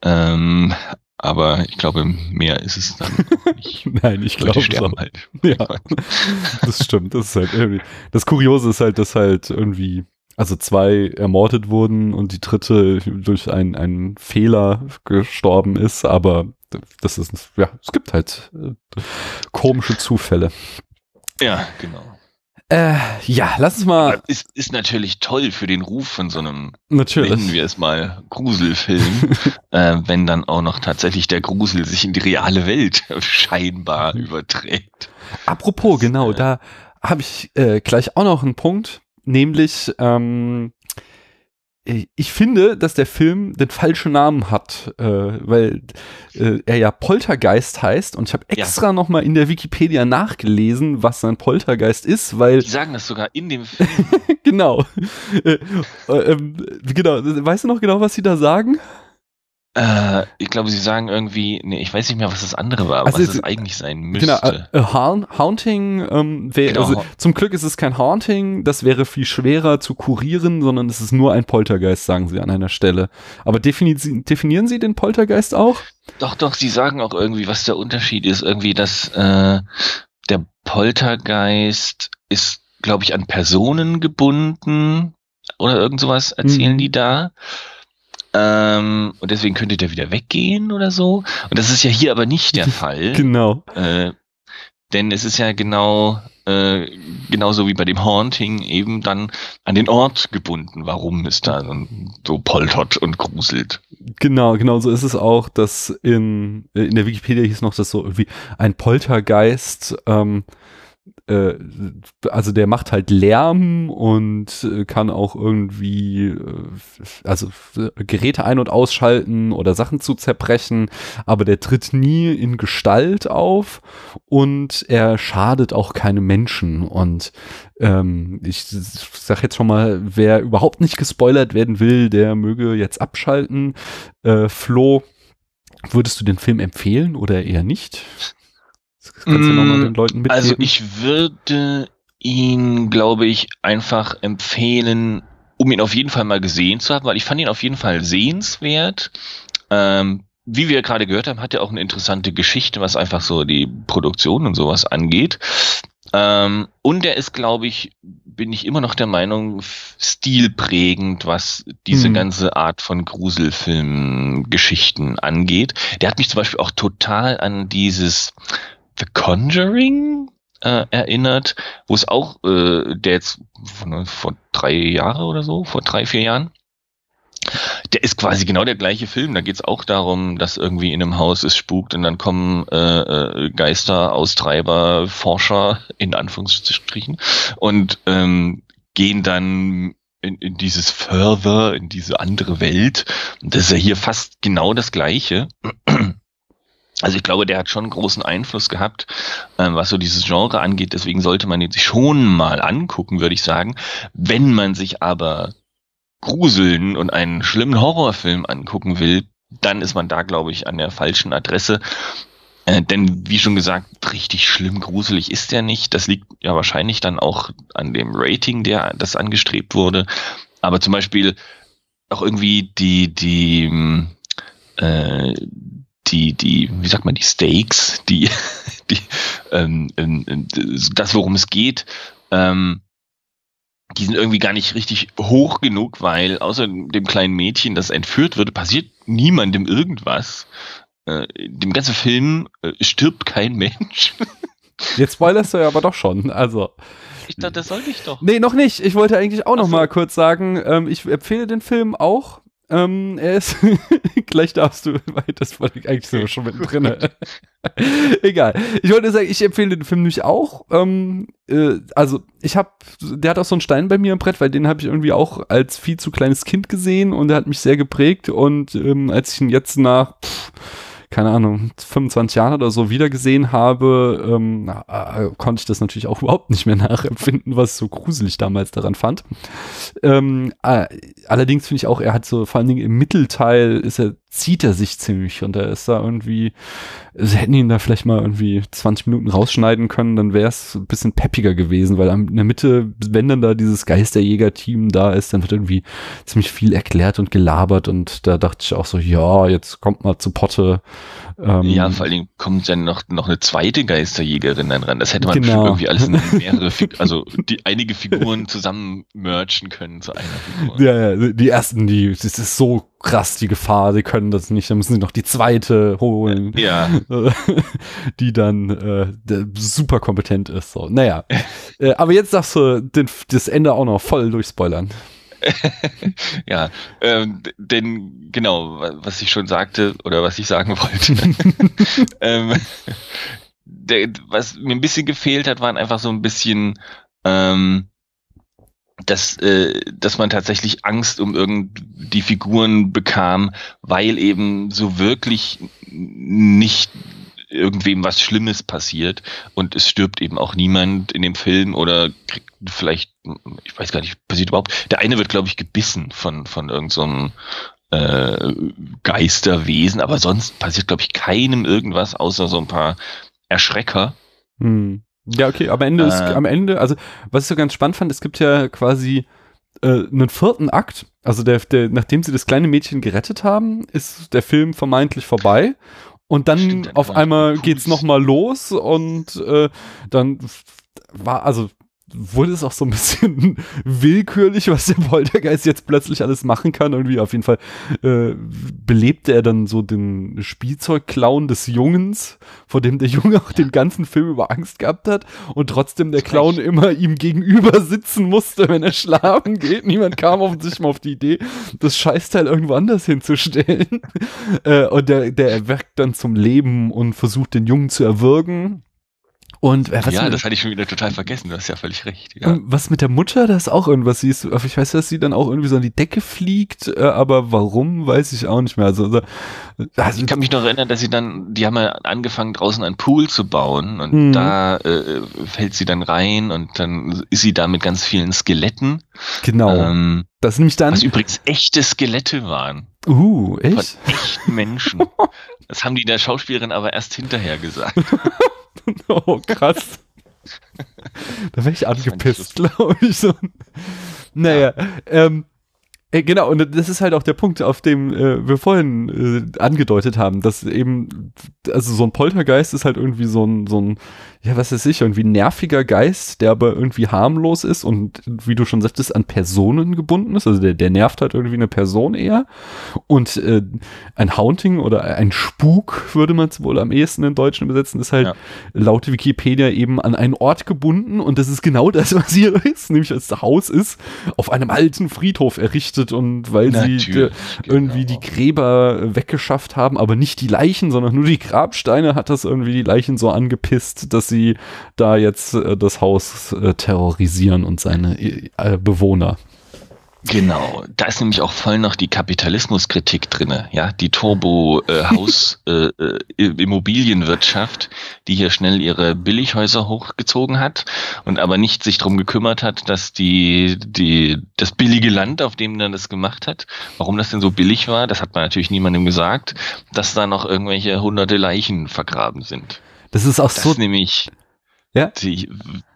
Ähm, aber ich glaube, mehr ist es dann
nicht. Nein, ich glaube sterben halt. Ja, das stimmt. Das ist halt irgendwie. Das Kuriose ist halt, dass halt irgendwie, also zwei ermordet wurden und die dritte durch einen, einen Fehler gestorben ist, aber das ist, ja, es gibt halt äh, komische Zufälle.
Ja, genau.
Äh, ja, lass uns mal.
Ist, ist natürlich toll für den Ruf von so einem,
natürlich.
nennen wir es mal, Gruselfilm, äh, wenn dann auch noch tatsächlich der Grusel sich in die reale Welt scheinbar überträgt.
Apropos, das, genau, äh, da habe ich äh, gleich auch noch einen Punkt, nämlich ähm, ich finde, dass der Film den falschen Namen hat, äh, weil äh, er ja Poltergeist heißt und ich habe extra ja. noch mal in der Wikipedia nachgelesen, was ein Poltergeist ist, weil
die sagen das sogar in dem Film.
genau, äh, äh, genau. Weißt du noch genau, was sie da sagen?
Äh, ich glaube, sie sagen irgendwie, nee, ich weiß nicht mehr, was das andere war, aber also was es eigentlich sein müsste. Genau,
äh, ha Haunting ähm, wäre, genau. also zum Glück ist es kein Haunting, das wäre viel schwerer zu kurieren, sondern es ist nur ein Poltergeist, sagen sie an einer Stelle. Aber defini definieren sie den Poltergeist auch?
Doch, doch, sie sagen auch irgendwie, was der Unterschied ist, irgendwie, dass äh, der Poltergeist ist, glaube ich, an Personen gebunden oder irgend sowas erzählen hm. die da. Ähm, und deswegen könnte der wieder weggehen oder so. Und das ist ja hier aber nicht der Fall.
genau.
Äh, denn es ist ja genau äh, genauso wie bei dem Haunting eben dann an den Ort gebunden, warum es da so poltert und gruselt.
Genau, genau so ist es auch, dass in, in der Wikipedia hieß noch, dass so irgendwie ein Poltergeist ähm, äh, also der macht halt Lärm und äh, kann auch irgendwie, äh, also Geräte ein- und ausschalten oder Sachen zu zerbrechen, aber der tritt nie in Gestalt auf und er schadet auch keine Menschen. Und ähm, ich sag jetzt schon mal, wer überhaupt nicht gespoilert werden will, der möge jetzt abschalten. Äh, Flo, würdest du den Film empfehlen oder eher nicht?
Kannst du nochmal den Leuten mitgeben? Also ich würde ihn, glaube ich, einfach empfehlen, um ihn auf jeden Fall mal gesehen zu haben, weil ich fand ihn auf jeden Fall sehenswert. Ähm, wie wir gerade gehört haben, hat er auch eine interessante Geschichte, was einfach so die Produktion und sowas angeht. Ähm, und er ist, glaube ich, bin ich immer noch der Meinung, stilprägend, was diese hm. ganze Art von Gruselfilm-Geschichten angeht. Der hat mich zum Beispiel auch total an dieses The Conjuring äh, erinnert, wo es auch, äh, der jetzt von, vor drei Jahre oder so, vor drei, vier Jahren, der ist quasi genau der gleiche Film. Da geht es auch darum, dass irgendwie in einem Haus es spukt und dann kommen äh, äh, Geister, Austreiber, Forscher in Anführungsstrichen und ähm, gehen dann in, in dieses Further, in diese andere Welt. Und das ist ja hier fast genau das Gleiche. Also ich glaube, der hat schon großen Einfluss gehabt, ähm, was so dieses Genre angeht. Deswegen sollte man ihn sich schon mal angucken, würde ich sagen. Wenn man sich aber gruseln und einen schlimmen Horrorfilm angucken will, dann ist man da, glaube ich, an der falschen Adresse. Äh, denn wie schon gesagt, richtig schlimm gruselig ist der nicht. Das liegt ja wahrscheinlich dann auch an dem Rating, der das angestrebt wurde. Aber zum Beispiel auch irgendwie die, die, äh, die, die, wie sagt man, die Stakes, die, die, ähm, ähm, das, worum es geht, ähm, die sind irgendwie gar nicht richtig hoch genug, weil außer dem kleinen Mädchen, das entführt wird, passiert niemandem irgendwas. Äh, dem ganzen Film äh, stirbt kein Mensch.
Jetzt spoilerst du ja aber doch schon, also.
Ich dachte, das sollte ich doch.
Nee, noch nicht. Ich wollte eigentlich auch noch so. mal kurz sagen, ähm, ich empfehle den Film auch. Ähm, er ist, gleich darfst du, weil das war eigentlich so schon mit drin. Egal. Ich wollte sagen, ich empfehle den Film nämlich auch. Ähm, äh, also, ich habe, der hat auch so einen Stein bei mir im Brett, weil den habe ich irgendwie auch als viel zu kleines Kind gesehen und der hat mich sehr geprägt. Und ähm, als ich ihn jetzt nach, pff, keine Ahnung, 25 Jahre oder so wiedergesehen habe, ähm, äh, konnte ich das natürlich auch überhaupt nicht mehr nachempfinden, was ich so gruselig damals daran fand. Ähm, äh, allerdings finde ich auch, er hat so vor allen Dingen im Mittelteil ist er zieht er sich ziemlich und er ist da irgendwie, sie hätten ihn da vielleicht mal irgendwie 20 Minuten rausschneiden können, dann wäre es ein bisschen peppiger gewesen, weil in der Mitte, wenn dann da dieses Geisterjäger-Team da ist, dann wird irgendwie ziemlich viel erklärt und gelabert und da dachte ich auch so, ja, jetzt kommt mal zu Potte.
Ähm, ja, vor allen Dingen kommt dann noch, noch eine zweite Geisterjägerin dann ran. Das hätte man genau. irgendwie alles in mehrere, Fig also die einige Figuren zusammen merchen können zu einer Figur.
Ja, ja, die ersten, die, das ist so krass die Gefahr, sie können das nicht, dann müssen sie noch die zweite holen,
ja.
die dann äh, super kompetent ist. So. Naja, äh, aber jetzt sagst du den, das Ende auch noch voll durchspoilern.
ja, ähm, denn genau, was ich schon sagte oder was ich sagen wollte, ähm, der, was mir ein bisschen gefehlt hat, waren einfach so ein bisschen ähm, dass, äh, dass man tatsächlich Angst um irgend die Figuren bekam, weil eben so wirklich nicht irgendwem was Schlimmes passiert und es stirbt eben auch niemand in dem Film oder kriegt vielleicht, ich weiß gar nicht, passiert überhaupt. Der eine wird, glaube ich, gebissen von, von irgendeinem so äh, Geisterwesen, aber sonst passiert, glaube ich, keinem irgendwas, außer so ein paar Erschrecker.
Hm. Ja, okay, am Ende, äh, ist, am Ende, also was ich so ganz spannend fand, es gibt ja quasi äh, einen vierten Akt, also der, der, nachdem sie das kleine Mädchen gerettet haben, ist der Film vermeintlich vorbei und dann Stimmt, auf einmal geht's nochmal los und äh, dann war, also wurde es auch so ein bisschen willkürlich, was der Poltergeist jetzt plötzlich alles machen kann. Irgendwie auf jeden Fall äh, belebte er dann so den Spielzeugclown des Jungens, vor dem der Junge auch den ganzen Film über Angst gehabt hat und trotzdem der Clown immer ihm gegenüber sitzen musste, wenn er schlafen geht. Niemand kam offensichtlich mal auf die Idee, das Scheißteil irgendwo anders hinzustellen. äh, und der, der erweckt dann zum Leben und versucht den Jungen zu erwürgen und
äh, was ja, das hatte ich schon wieder total vergessen, du hast ja völlig recht. Ja.
Was mit der Mutter, da ist auch irgendwas, sie ist, ich weiß, dass sie dann auch irgendwie so an die Decke fliegt, äh, aber warum, weiß ich auch nicht mehr. Also, also,
also ich kann mich noch erinnern, dass sie dann, die haben ja angefangen draußen einen Pool zu bauen und mhm. da äh, fällt sie dann rein und dann ist sie da mit ganz vielen Skeletten.
Genau. Ähm, das nämlich dann.
Was übrigens echte Skelette waren.
Uh, echt?
Von echten Menschen. das haben die der Schauspielerin aber erst hinterher gesagt.
oh, krass. da wäre ich angepisst, glaube ich. So. Naja, ja. ähm, äh, genau, und das ist halt auch der Punkt, auf dem äh, wir vorhin äh, angedeutet haben, dass eben, also so ein Poltergeist ist halt irgendwie so ein, so ein, ja, was weiß ich, irgendwie nerviger Geist, der aber irgendwie harmlos ist und wie du schon sagtest, an Personen gebunden ist. Also der, der nervt halt irgendwie eine Person eher. Und äh, ein Haunting oder ein Spuk, würde man es wohl am ehesten in Deutschen übersetzen, ist halt ja. laut Wikipedia eben an einen Ort gebunden und das ist genau das, was hier ist, nämlich als das Haus ist, auf einem alten Friedhof errichtet und weil Natürlich, sie irgendwie genau. die Gräber weggeschafft haben, aber nicht die Leichen, sondern nur die Grabsteine, hat das irgendwie die Leichen so angepisst, dass sie sie da jetzt äh, das Haus äh, terrorisieren und seine äh, Bewohner.
Genau, da ist nämlich auch voll noch die Kapitalismuskritik drinne, ja, die Turbo-Haus-Immobilienwirtschaft, äh, äh, die hier schnell ihre Billighäuser hochgezogen hat und aber nicht sich drum gekümmert hat, dass die die das billige Land, auf dem man das gemacht hat, warum das denn so billig war, das hat man natürlich niemandem gesagt, dass da noch irgendwelche hunderte Leichen vergraben sind.
Das ist auch
das
so.
Ist nämlich ja? die,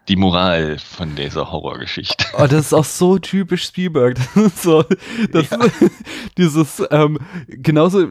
die Moral von dieser Horrorgeschichte.
Oh, das ist auch so typisch Spielberg. Das ist so, das ja. dieses, ähm, genauso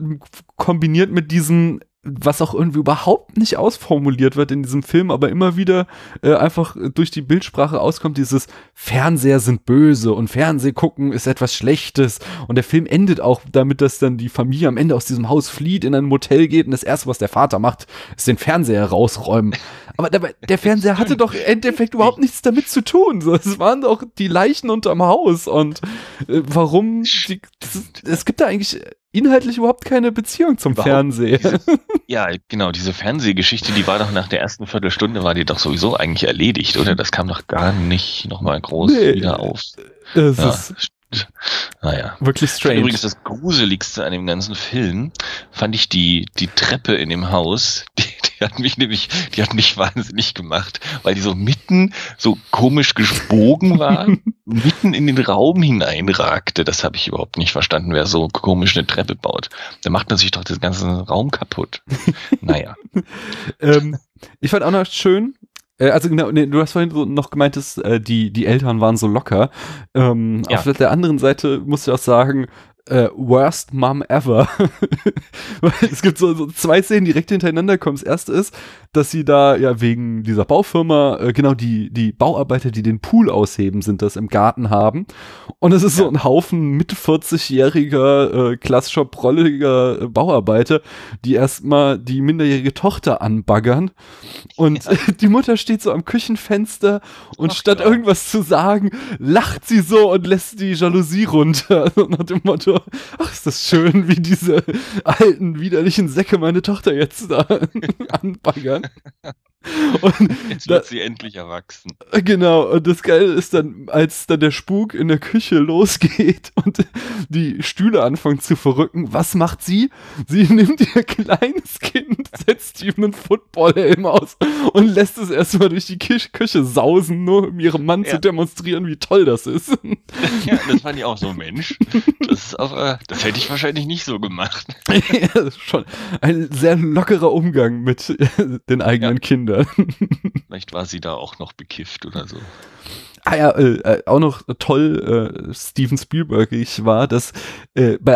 kombiniert mit diesen was auch irgendwie überhaupt nicht ausformuliert wird in diesem Film, aber immer wieder äh, einfach durch die Bildsprache auskommt, dieses Fernseher sind böse und Fernseh gucken ist etwas Schlechtes. Und der Film endet auch damit, dass dann die Familie am Ende aus diesem Haus flieht, in ein Motel geht und das erste, was der Vater macht, ist den Fernseher rausräumen. Aber der, der Fernseher hatte doch im Endeffekt überhaupt nichts damit zu tun. Es waren doch die Leichen unterm Haus und äh, warum? Es gibt da eigentlich inhaltlich überhaupt keine Beziehung zum überhaupt Fernseher.
Diese, ja, genau, diese Fernsehgeschichte, die war doch nach der ersten Viertelstunde, war die doch sowieso eigentlich erledigt, oder? Das kam doch gar nicht nochmal groß nee, wieder auf.
Es ja. ist
naja.
Wirklich strange.
Übrigens das Gruseligste an dem ganzen Film fand ich die, die Treppe in dem Haus, die, die hat mich nämlich, die hat mich wahnsinnig gemacht, weil die so mitten so komisch gebogen war, mitten in den Raum hineinragte. Das habe ich überhaupt nicht verstanden, wer so komisch eine Treppe baut. Da macht man sich doch den ganzen Raum kaputt. naja.
ähm, ich fand auch noch schön, äh, also genau, nee, du hast vorhin so noch gemeint, dass, äh, die, die Eltern waren so locker. Ähm, ja. Auf der anderen Seite muss ich auch sagen, äh, Worst Mom Ever. es gibt so, so, zwei Szenen direkt hintereinander kommen. Das erste ist, dass sie da ja wegen dieser Baufirma, äh, genau die, die Bauarbeiter, die den Pool ausheben, sind das im Garten haben. Und es ist ja. so ein Haufen mit 40-jähriger, äh, klassischer, prolliger äh, Bauarbeiter, die erstmal die minderjährige Tochter anbaggern. Und ja. die Mutter steht so am Küchenfenster und Ach, statt klar. irgendwas zu sagen, lacht sie so und lässt die Jalousie runter. nach dem Motto, ach, ist das schön, wie diese alten, widerlichen Säcke meine Tochter jetzt da anbaggern.
Dylan Und Jetzt wird da, sie endlich erwachsen.
Genau, und das Geile ist dann, als dann der Spuk in der Küche losgeht und die Stühle anfangen zu verrücken, was macht sie? Sie nimmt ihr kleines Kind, setzt ihm einen Footballhelm aus und lässt es erstmal durch die Küche sausen, nur um ihrem Mann ja. zu demonstrieren, wie toll das ist.
Ja, das fand ich auch so, Mensch. Das, auch, äh, das hätte ich wahrscheinlich nicht so gemacht.
ja, schon ein sehr lockerer Umgang mit den eigenen ja. Kindern.
Vielleicht war sie da auch noch bekifft oder so.
Ah ja, äh, äh, auch noch toll äh, Steven Spielberg ich war, dass äh, bei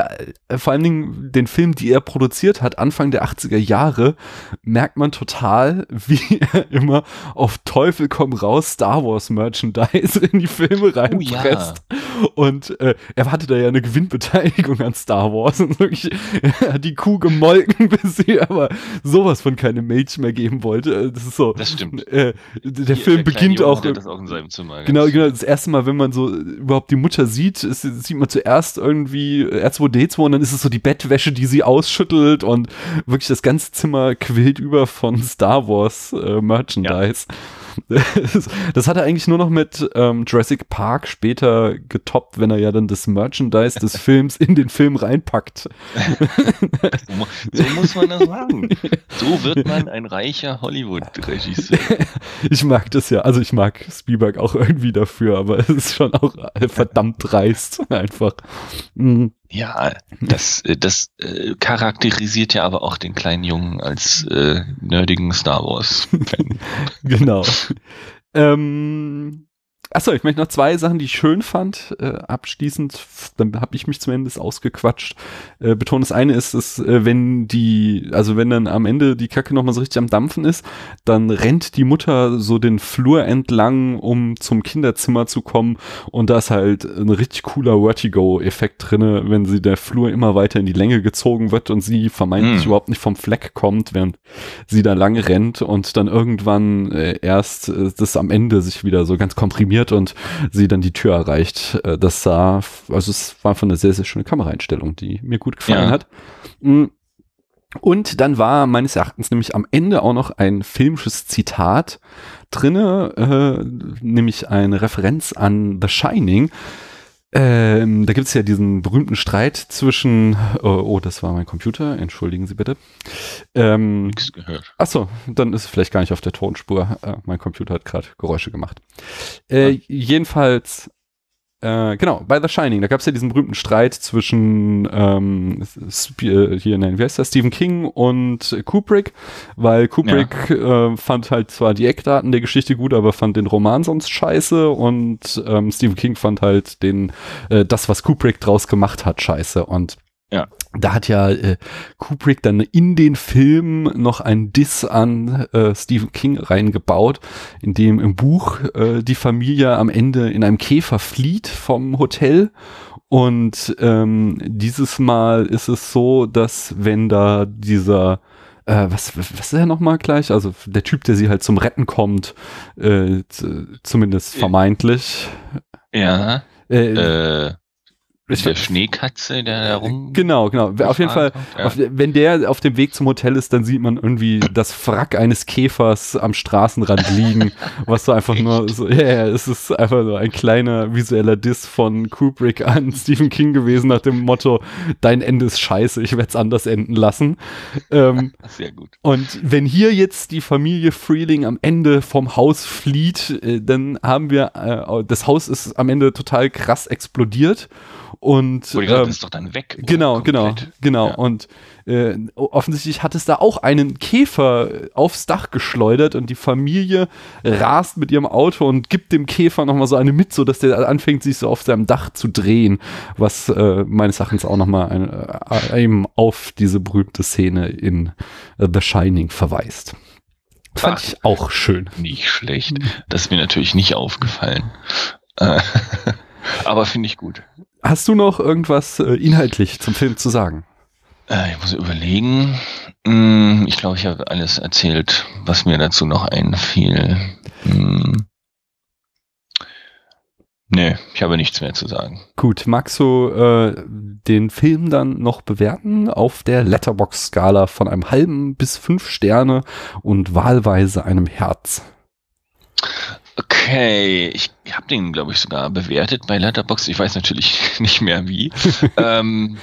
äh, vor allen Dingen den Film, die er produziert hat, Anfang der 80er Jahre, merkt man total, wie er immer auf Teufel komm raus Star Wars Merchandise in die Filme reinpresst. Oh, ja. Und äh, er hatte da ja eine Gewinnbeteiligung an Star Wars und wirklich, er hat die Kuh gemolken, bis sie aber sowas von keine Milch mehr geben wollte. Äh, das ist so.
Das stimmt.
Äh, der Hier, Film beginnt Junge auch.
Das auch in seinem Zimmer,
genau, genau, das erste Mal, wenn man so überhaupt die Mutter sieht, ist, sieht man zuerst irgendwie R2D2 und dann ist es so die Bettwäsche, die sie ausschüttelt und wirklich das ganze Zimmer quillt über von Star Wars äh, Merchandise. Ja. Das hat er eigentlich nur noch mit ähm, Jurassic Park später getoppt, wenn er ja dann das Merchandise des Films in den Film reinpackt.
so muss man das sagen. So wird man ein reicher Hollywood-Regisseur.
Ich mag das ja. Also ich mag Spielberg auch irgendwie dafür, aber es ist schon auch verdammt dreist einfach.
Mhm. Ja, das, äh, das äh, charakterisiert ja aber auch den kleinen Jungen als äh, nerdigen Star Wars-Fan.
genau. ähm, Achso, ich möchte noch zwei Sachen, die ich schön fand, äh, abschließend, dann habe ich mich zumindest ausgequatscht. Äh, betont, das eine ist, dass äh, wenn die, also wenn dann am Ende die Kacke nochmal so richtig am Dampfen ist, dann rennt die Mutter so den Flur entlang, um zum Kinderzimmer zu kommen und da ist halt ein richtig cooler Vertigo-Effekt drinne, wenn sie der Flur immer weiter in die Länge gezogen wird und sie vermeintlich mm. überhaupt nicht vom Fleck kommt, während sie da lang rennt und dann irgendwann äh, erst äh, das am Ende sich wieder so ganz komprimiert funktioniert und sie dann die Tür erreicht. Äh, das sah, also es war von einer sehr, sehr schöne Kameraeinstellung, die mir gut gefallen ja. hat. Mm. Und dann war meines Erachtens nämlich am Ende auch noch ein filmisches Zitat drinne, äh, nämlich eine Referenz an The Shining. Ähm, da gibt es ja diesen berühmten Streit zwischen, oh, oh, das war mein Computer, entschuldigen Sie bitte. Ähm, Nichts gehört. Achso, dann ist es vielleicht gar nicht auf der Tonspur. Äh, mein Computer hat gerade Geräusche gemacht. Äh, ja. Jedenfalls äh, genau, bei The Shining, da gab es ja diesen berühmten Streit zwischen ähm, äh, hier, nein, wie heißt das, Stephen King und Kubrick, weil Kubrick ja. äh, fand halt zwar die Eckdaten der Geschichte gut, aber fand den Roman sonst scheiße und ähm, Stephen King fand halt den, äh, das, was Kubrick draus gemacht hat, scheiße. Und
Ja.
Da hat ja äh, Kubrick dann in den Film noch ein Diss an äh, Stephen King reingebaut, in dem im Buch äh, die Familie am Ende in einem Käfer flieht vom Hotel. Und ähm, dieses Mal ist es so, dass wenn da dieser äh, was, was ist er nochmal gleich? Also der Typ, der sie halt zum Retten kommt, äh, zumindest vermeintlich.
Ja.
Äh,
Äh,
ich-
der Schneekatze, der da rum.
Genau, genau. Auf jeden Fall,
ja.
auf, wenn der auf dem Weg zum Hotel ist, dann sieht man irgendwie das Wrack eines Käfers am Straßenrand liegen, was so einfach nur so, ja, ja, es ist einfach so ein kleiner visueller Diss von Kubrick an Stephen King gewesen nach dem Motto, dein Ende ist scheiße, ich werde es anders enden lassen. Ähm,
Sehr gut.
und wenn hier jetzt die Familie Freeling am Ende vom Haus flieht, äh, dann haben wir, äh, das Haus ist am Ende total krass explodiert und
gesagt,
ähm,
ist doch dann weg.
Genau, genau, genau.
Ja.
Und äh, offensichtlich hat es da auch einen Käfer aufs Dach geschleudert und die Familie rast mit ihrem Auto und gibt dem Käfer nochmal so eine mit, so dass der anfängt, sich so auf seinem Dach zu drehen, was äh, meines Erachtens auch nochmal ein, äh, eben auf diese berühmte Szene in äh, The Shining verweist. Fand
Ach.
ich auch schön.
Nicht schlecht. Das ist mir natürlich nicht aufgefallen. Äh, Aber finde ich gut.
Hast du noch irgendwas äh, inhaltlich zum Film zu sagen?
Äh, ich muss überlegen. Hm, Ich glaube, ich habe alles erzählt, was mir dazu noch einfiel. Hm. Nee, ich habe nichts mehr zu sagen.
Gut, magst du äh, den Film dann noch bewerten auf der Letterbox-Skala von einem halben bis fünf Sterne und wahlweise einem Herz?
Okay, ich habe den, glaube ich, sogar bewertet bei Letterboxd. Ich weiß natürlich nicht mehr wie. ähm,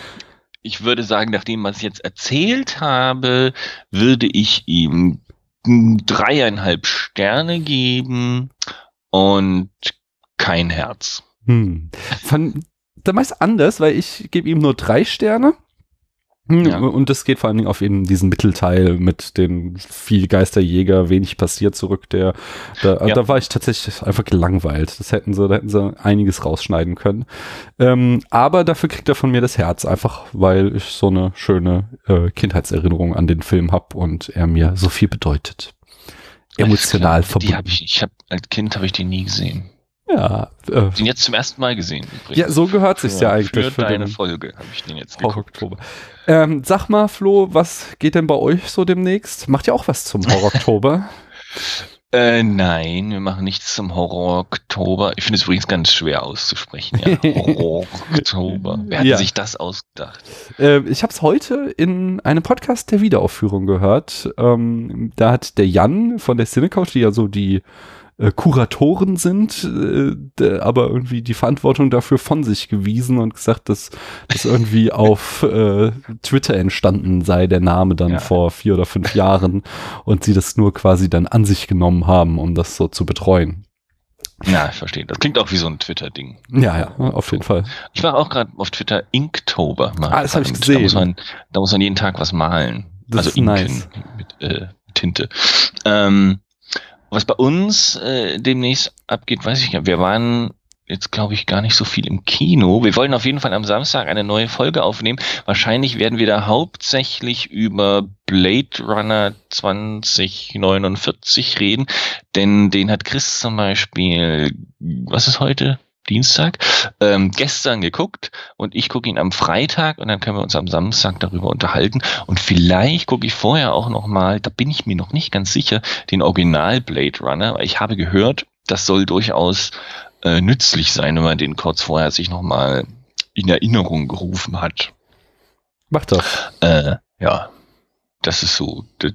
ich würde sagen, nachdem was ich jetzt erzählt habe, würde ich ihm dreieinhalb Sterne geben und kein Herz.
Hm. Fand da meist anders, weil ich gebe ihm nur drei Sterne.
Ja.
Und das geht vor allen Dingen auf eben diesen Mittelteil mit den viel Geisterjäger, wenig passiert zurück. Der, da,
Ja.
da war ich tatsächlich einfach gelangweilt. Das hätten sie, da hätten sie einiges rausschneiden können. Ähm, aber dafür kriegt er von mir das Herz, einfach weil ich so eine schöne äh, Kindheitserinnerung an den Film habe und er mir so viel bedeutet. Emotional
klar. Die
verbunden.
habe ich, ich hab, als Kind habe ich den nie gesehen.
Ja, äh,
Den jetzt zum ersten Mal gesehen. Übrigens.
ja, so gehört sich's ja eigentlich
Für,
für
deine Folge habe ich den jetzt geguckt.
Oktober. Ähm, sag mal, Flo, was geht denn bei euch so demnächst? Macht ihr auch was zum Horror Oktober?
Äh, nein, wir machen nichts zum Horror-Oktober. Ich finde es übrigens ganz schwer auszusprechen. Ja. Horror-Oktober. Wer hat
Ja.
sich das ausgedacht?
äh, ich habe es heute in einem Podcast der Wiederaufführung gehört. Ähm, da hat der Jan von der Cinecouch, die ja so die äh, Kuratoren sind, äh, aber irgendwie die Verantwortung dafür von sich gewiesen und gesagt, dass das irgendwie auf äh, Twitter entstanden sei, der Name dann
Ja.
vor vier oder fünf Jahren und sie das nur quasi dann an sich genommen haben, um das so zu betreuen.
Ja, ich verstehe. Das klingt auch wie so ein Twitter-Ding.
Ja, ja, auf jeden Fall.
Ich war auch gerade auf Twitter Inktober. mal
Ah, das hab ich gesehen.
Da muss, man, da muss man jeden Tag was malen.
Das
also
ist
inken
nice.
mit äh, Tinte. Ähm, was bei uns äh, demnächst abgeht, weiß ich nicht. Wir waren jetzt, glaube ich, gar nicht so viel im Kino. Wir wollen auf jeden Fall am Samstag eine neue Folge aufnehmen. Wahrscheinlich werden wir da hauptsächlich über Blade Runner 2049 reden, denn den hat Chris zum Beispiel, was ist heute? Dienstag, ähm, gestern geguckt und ich gucke ihn am Freitag und dann können wir uns am Samstag darüber unterhalten und vielleicht gucke ich vorher auch noch mal, da bin ich mir noch nicht ganz sicher, den Original Blade Runner, weil ich habe gehört, das soll durchaus äh, nützlich sein, wenn man den kurz vorher sich noch mal in Erinnerung gerufen hat.
Mach das.
Äh, ja, das ist so, das,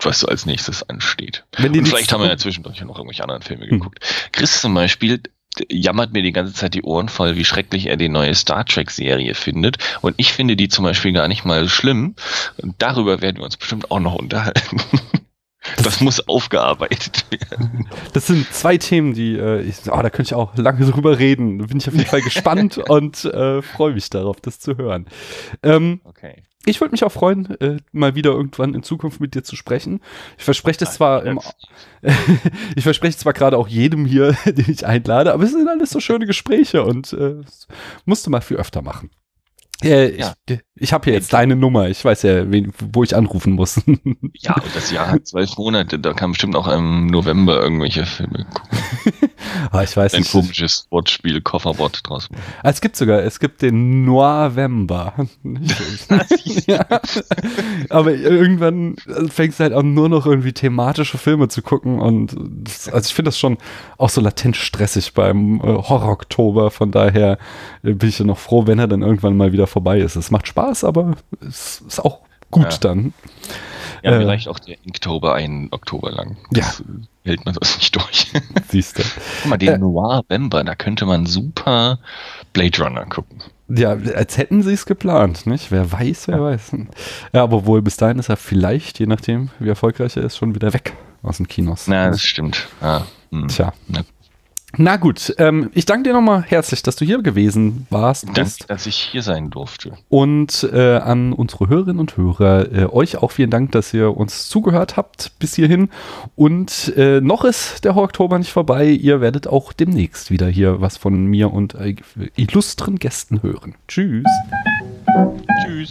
was so als nächstes ansteht.
Wenn die
Und vielleicht haben wir ja zwischendurch noch irgendwelche anderen Filme
Hm.
geguckt. Chris zum Beispiel jammert mir die ganze Zeit die Ohren voll, wie schrecklich er die neue Star Trek Serie findet. Und ich finde die zum Beispiel gar nicht mal schlimm. Und darüber werden wir uns bestimmt auch noch unterhalten. Das muss aufgearbeitet werden.
Das sind zwei Themen, die, äh, ich, oh, da könnte ich auch lange drüber reden. Da bin ich auf jeden Fall gespannt und äh, freue mich darauf, das zu hören. Ähm,
Okay.
Ich würde mich auch freuen, äh, mal wieder irgendwann in Zukunft mit dir zu sprechen. Ich verspreche das zwar im, ich verspreche zwar gerade auch jedem hier, den ich einlade, aber es sind alles so schöne Gespräche und äh, das musst du mal viel öfter machen. Äh,
Ja.
ich, Ich habe hier jetzt deine Nummer. Ich weiß ja, wen, wo ich anrufen muss.
ja, das Jahr hat zwölf Monate. Da kann bestimmt auch im November irgendwelche Filme gucken.
ah, ich weiß
Ein
nicht.
komisches Wortspiel, Kofferwort draus.
Ah, Es gibt sogar, es gibt den November. ja. Aber irgendwann fängst du halt auch nur noch irgendwie thematische Filme zu gucken und das, also ich finde das schon auch so latent stressig beim äh, Horror-Oktober. Von daher äh, bin ich ja noch froh, wenn er dann irgendwann mal wieder vorbei ist. Es macht Spaß, aber es ist auch gut
Ja.
dann.
Ja,
Äh.
mir reicht auch der Inktober einen Oktober lang. Das, äh, hält man das nicht durch.
Siehst du.
Guck mal, den
Äh.
Noir-Vember, da könnte man super Blade Runner gucken.
Ja, als hätten sie es geplant, nicht? Wer weiß, wer weiß. Ja, aber wohl bis dahin ist er vielleicht, je nachdem, wie erfolgreich er ist, schon wieder weg aus den Kinos.
Na, das stimmt. Ja. hm.
Tja.
Na,
Na gut, ähm, ich danke dir nochmal herzlich, dass du hier gewesen warst.
danke, dass ich hier sein durfte.
Und äh, an unsere Hörerinnen und Hörer, äh, euch auch vielen Dank, dass ihr uns zugehört habt bis hierhin. Und äh, noch ist der Oktober nicht vorbei. Ihr werdet auch demnächst wieder hier was von mir und äh, illustren Gästen hören. Tschüss.
Tschüss.